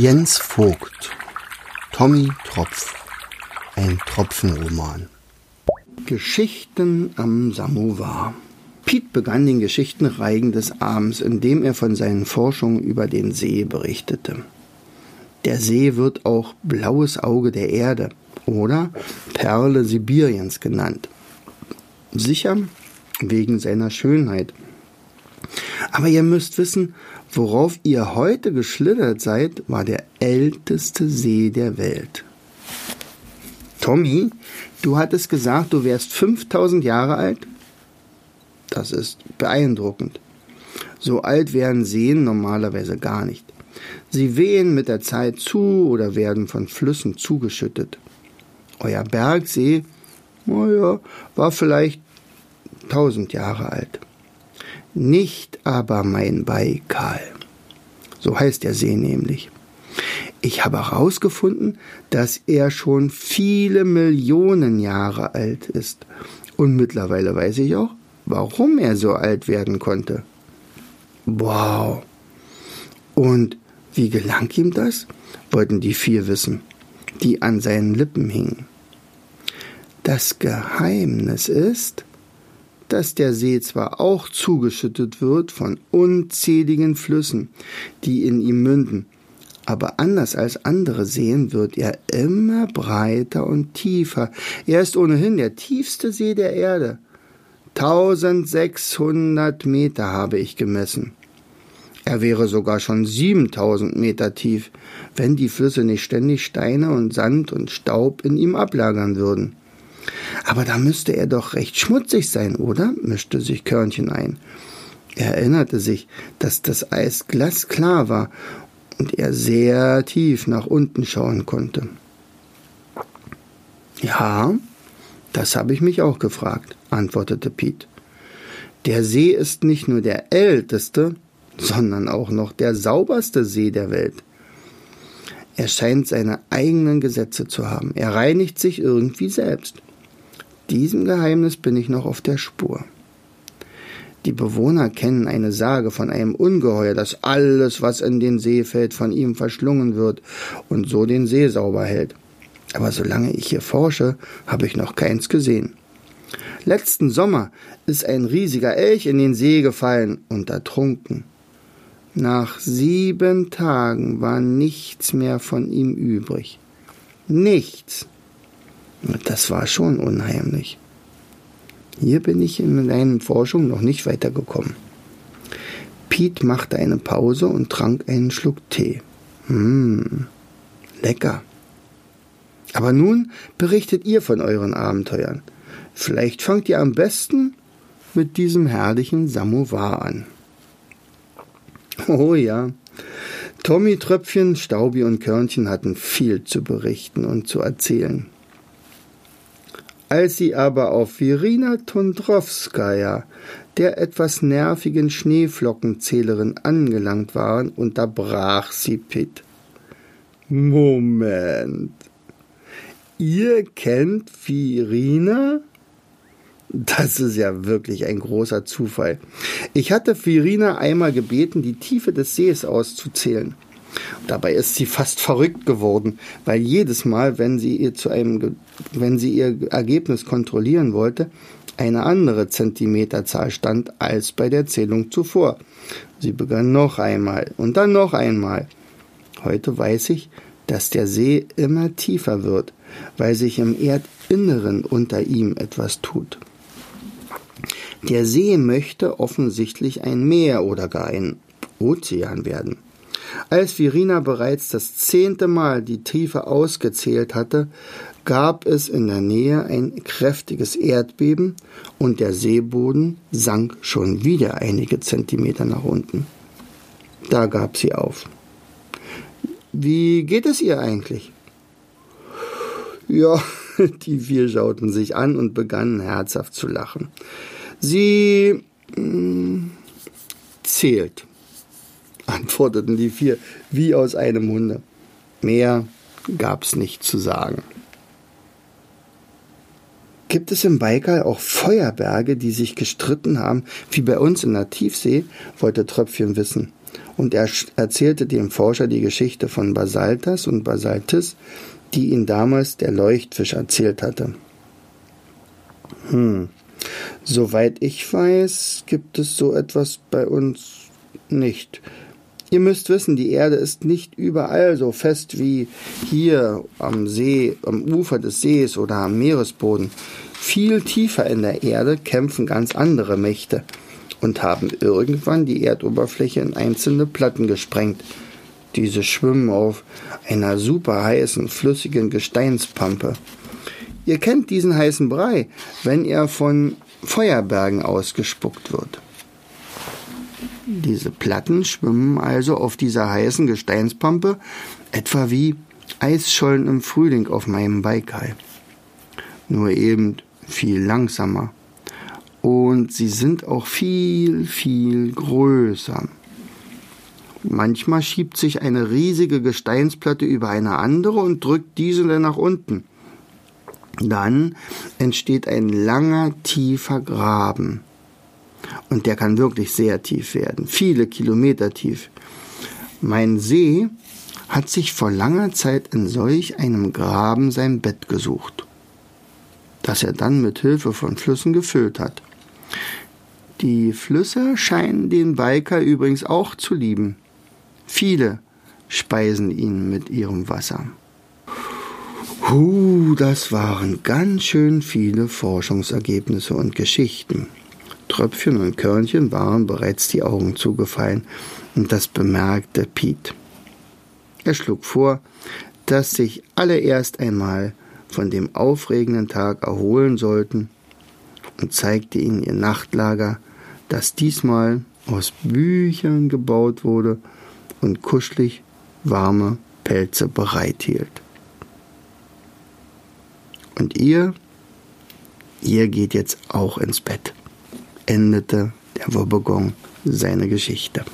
Jens Vogt Tommy Tropf Ein Tropfenroman Geschichten am Samovar Piet begann den Geschichtenreigen des Abends, indem er von seinen Forschungen über den See berichtete. Der See wird auch blaues Auge der Erde oder Perle Sibiriens genannt. Sicher wegen seiner Schönheit. Aber ihr müsst wissen, Worauf ihr heute geschlittert seid, war der älteste See der Welt. Tommy, du hattest gesagt, du wärst 5000 Jahre alt? Das ist beeindruckend. So alt werden Seen normalerweise gar nicht. Sie wehen mit der Zeit zu oder werden von Flüssen zugeschüttet. Euer Bergsee, naja, war vielleicht 1000 Jahre alt nicht aber mein Baikal. So heißt der See nämlich. Ich habe herausgefunden, dass er schon viele Millionen Jahre alt ist. Und mittlerweile weiß ich auch, warum er so alt werden konnte. Wow. Und wie gelang ihm das? wollten die vier wissen, die an seinen Lippen hingen. Das Geheimnis ist, dass der See zwar auch zugeschüttet wird von unzähligen Flüssen, die in ihm münden, aber anders als andere Seen wird er immer breiter und tiefer. Er ist ohnehin der tiefste See der Erde. 1600 Meter habe ich gemessen. Er wäre sogar schon 7000 Meter tief, wenn die Flüsse nicht ständig Steine und Sand und Staub in ihm ablagern würden. Aber da müsste er doch recht schmutzig sein, oder? mischte sich Körnchen ein. Er erinnerte sich, dass das Eis glasklar war und er sehr tief nach unten schauen konnte. Ja, das habe ich mich auch gefragt, antwortete Piet. Der See ist nicht nur der älteste, sondern auch noch der sauberste See der Welt. Er scheint seine eigenen Gesetze zu haben. Er reinigt sich irgendwie selbst. Diesem Geheimnis bin ich noch auf der Spur. Die Bewohner kennen eine Sage von einem Ungeheuer, das alles, was in den See fällt, von ihm verschlungen wird und so den See sauber hält. Aber solange ich hier forsche, habe ich noch keins gesehen. Letzten Sommer ist ein riesiger Elch in den See gefallen und ertrunken. Nach sieben Tagen war nichts mehr von ihm übrig. Nichts. Das war schon unheimlich. Hier bin ich in meinen Forschungen noch nicht weitergekommen. Piet machte eine Pause und trank einen Schluck Tee. Hm, lecker. Aber nun berichtet ihr von euren Abenteuern. Vielleicht fangt ihr am besten mit diesem herrlichen Samovar an. Oh ja. Tommy Tröpfchen, Staubi und Körnchen hatten viel zu berichten und zu erzählen. Als sie aber auf Virina Tondrowskaja, der etwas nervigen Schneeflockenzählerin, angelangt waren, unterbrach sie Pitt. Moment. Ihr kennt Virina? Das ist ja wirklich ein großer Zufall. Ich hatte Virina einmal gebeten, die Tiefe des Sees auszuzählen. Dabei ist sie fast verrückt geworden, weil jedes Mal, wenn sie ihr zu einem, wenn sie ihr Ergebnis kontrollieren wollte, eine andere Zentimeterzahl stand als bei der Zählung zuvor. Sie begann noch einmal und dann noch einmal. Heute weiß ich, dass der See immer tiefer wird, weil sich im Erdinneren unter ihm etwas tut. Der See möchte offensichtlich ein Meer oder gar ein Ozean werden. Als Virina bereits das zehnte Mal die Tiefe ausgezählt hatte, gab es in der Nähe ein kräftiges Erdbeben und der Seeboden sank schon wieder einige Zentimeter nach unten. Da gab sie auf. Wie geht es ihr eigentlich? Ja, die vier schauten sich an und begannen herzhaft zu lachen. Sie mh, hm, zählt antworteten die vier wie aus einem Munde. Mehr gab's nicht zu sagen. Gibt es im Baikal auch Feuerberge, die sich gestritten haben, wie bei uns in der Tiefsee? wollte Tröpfchen wissen. und er erzählte dem Forscher die Geschichte von Basaltas und Basaltis, die ihn damals der Leuchtfisch erzählt hatte. Hm, soweit ich weiß, gibt es so etwas bei uns nicht. Ihr müsst wissen, die Erde ist nicht überall so fest wie hier am See, am Ufer des Sees oder am Meeresboden. Viel tiefer in der Erde kämpfen ganz andere Mächte und haben irgendwann die Erdoberfläche in einzelne Platten gesprengt. Diese schwimmen auf einer super heißen, flüssigen Gesteinspampe. Ihr kennt diesen heißen Brei, wenn er von Feuerbergen ausgespuckt wird. Diese Platten schwimmen also auf dieser heißen Gesteinspampe etwa wie Eisschollen im Frühling auf meinem Baikal. Nur eben viel langsamer. Und sie sind auch viel, viel größer. Manchmal schiebt sich eine riesige Gesteinsplatte über eine andere und drückt diese dann nach unten. Dann entsteht ein langer, tiefer Graben. Und der kann wirklich sehr tief werden, viele Kilometer tief. Mein See hat sich vor langer Zeit in solch einem Graben sein Bett gesucht, das er dann mit Hilfe von Flüssen gefüllt hat. Die Flüsse scheinen den Biker übrigens auch zu lieben. Viele speisen ihn mit ihrem Wasser. Huh, das waren ganz schön viele Forschungsergebnisse und Geschichten. Tröpfchen und Körnchen waren bereits die Augen zugefallen, und das bemerkte Piet. Er schlug vor, dass sich alle erst einmal von dem aufregenden Tag erholen sollten und zeigte ihnen ihr Nachtlager, das diesmal aus Büchern gebaut wurde und kuschelig warme Pelze bereithielt. Und ihr, ihr geht jetzt auch ins Bett endete der Wobbegong seine Geschichte.